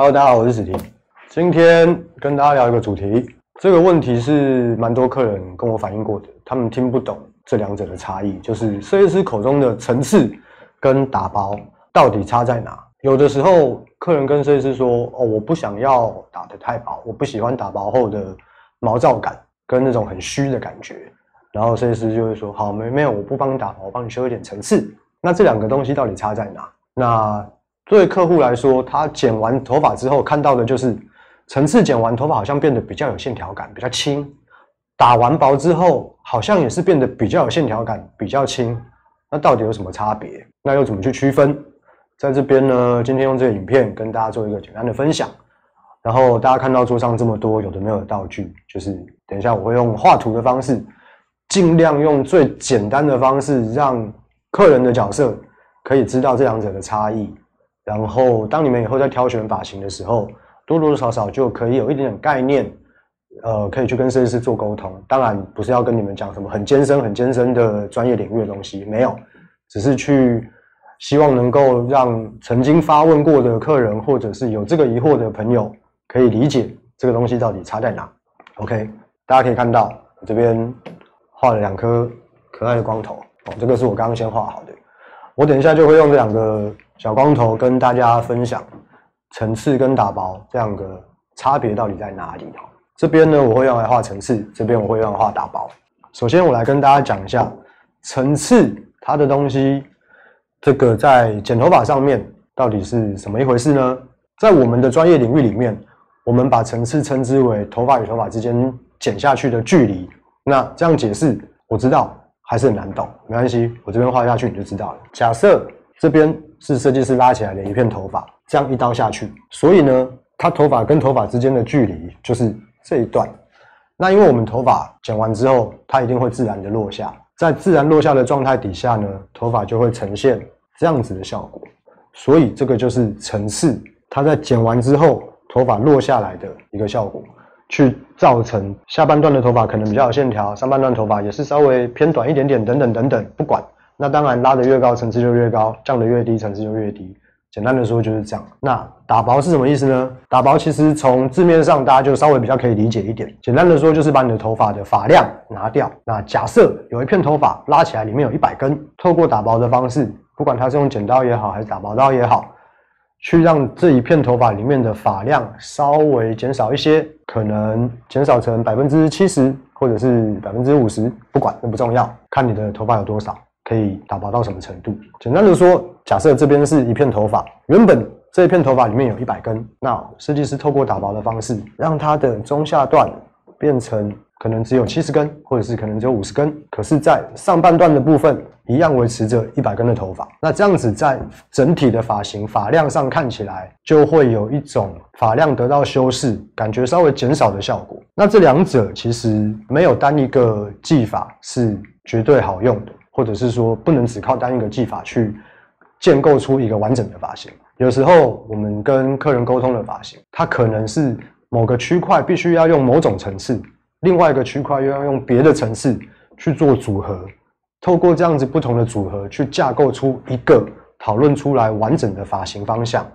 Hello，大家好，我是史婷。今天跟大家聊一个主题，这个问题是蛮多客人跟我反映过的，他们听不懂这两者的差异，就是设计师口中的层次跟打薄到底差在哪？有的时候客人跟设计师说：“哦，我不想要打得太薄，我不喜欢打薄后的毛躁感跟那种很虚的感觉。”然后设计师就会说：“好，没没有，我不帮你打薄，我帮你修一点层次。”那这两个东西到底差在哪？那对客户来说，他剪完头发之后看到的就是层次剪完头发好像变得比较有线条感，比较轻；打完薄之后好像也是变得比较有线条感，比较轻。那到底有什么差别？那又怎么去区分？在这边呢，今天用这个影片跟大家做一个简单的分享。然后大家看到桌上这么多有的没有的道具，就是等一下我会用画图的方式，尽量用最简单的方式让。客人的角色可以知道这两者的差异，然后当你们以后在挑选发型的时候，多多少少就可以有一点点概念，呃，可以去跟设计师做沟通。当然不是要跟你们讲什么很艰深、很艰深的专业领域的东西，没有，只是去希望能够让曾经发问过的客人，或者是有这个疑惑的朋友，可以理解这个东西到底差在哪。OK，大家可以看到我这边画了两颗可爱的光头。哦，这个是我刚刚先画好的，我等一下就会用这两个小光头跟大家分享层次跟打薄这两个差别到底在哪里哦。这边呢我会用来画层次，这边我会用来画打薄。首先我来跟大家讲一下层次它的东西，这个在剪头发上面到底是什么一回事呢？在我们的专业领域里面，我们把层次称之为头发与头发之间剪下去的距离。那这样解释，我知道。还是很难懂，没关系，我这边画下去你就知道了。假设这边是设计师拉起来的一片头发，这样一刀下去，所以呢，它头发跟头发之间的距离就是这一段。那因为我们头发剪完之后，它一定会自然的落下，在自然落下的状态底下呢，头发就会呈现这样子的效果。所以这个就是层次，它在剪完之后头发落下来的一个效果。去造成下半段的头发可能比较有线条，上半段头发也是稍微偏短一点点，等等等等，不管。那当然拉得越高，层次就越高；降得越低，层次就越低。简单的说就是这样。那打薄是什么意思呢？打薄其实从字面上大家就稍微比较可以理解一点。简单的说就是把你的头发的发量拿掉。那假设有一片头发拉起来，里面有一百根，透过打薄的方式，不管它是用剪刀也好，还是打薄刀也好。去让这一片头发里面的发量稍微减少一些，可能减少成百分之七十，或者是百分之五十，不管那不重要，看你的头发有多少，可以打薄到什么程度。简单的说，假设这边是一片头发，原本这一片头发里面有一百根，那设计师透过打薄的方式，让它的中下段变成。可能只有七十根，或者是可能只有五十根，可是，在上半段的部分一样维持着一百根的头发。那这样子在整体的发型发量上看起来，就会有一种发量得到修饰，感觉稍微减少的效果。那这两者其实没有单一个技法是绝对好用的，或者是说不能只靠单一个技法去建构出一个完整的发型。有时候我们跟客人沟通的发型，它可能是某个区块必须要用某种层次。另外一个区块又要用别的层次去做组合，透过这样子不同的组合去架构出一个讨论出来完整的发型方向。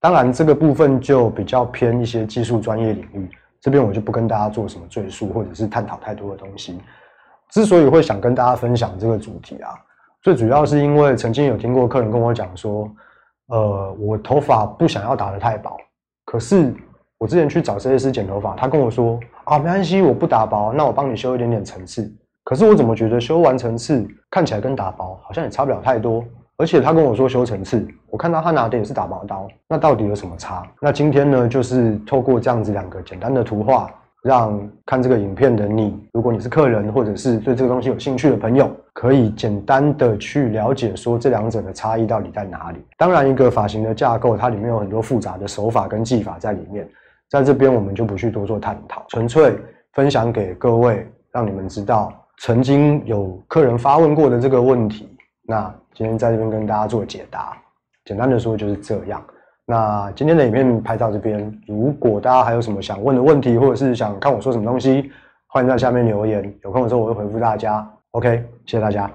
当然，这个部分就比较偏一些技术专业领域，这边我就不跟大家做什么赘述或者是探讨太多的东西。之所以会想跟大家分享这个主题啊，最主要是因为曾经有听过客人跟我讲说，呃，我头发不想要打得太薄，可是。我之前去找设计师剪头发，他跟我说：“啊，没关系，我不打薄，那我帮你修一点点层次。”可是我怎么觉得修完层次看起来跟打薄好像也差不了太多？而且他跟我说修层次，我看到他拿的也是打薄刀，那到底有什么差？那今天呢，就是透过这样子两个简单的图画。让看这个影片的你，如果你是客人，或者是对这个东西有兴趣的朋友，可以简单的去了解说这两者的差异到底在哪里。当然，一个发型的架构，它里面有很多复杂的手法跟技法在里面，在这边我们就不去多做探讨，纯粹分享给各位，让你们知道曾经有客人发问过的这个问题。那今天在这边跟大家做解答，简单的说就是这样。那今天的影片拍到这边，如果大家还有什么想问的问题，或者是想看我说什么东西，欢迎在下面留言，有空的时候我会回复大家。OK，谢谢大家。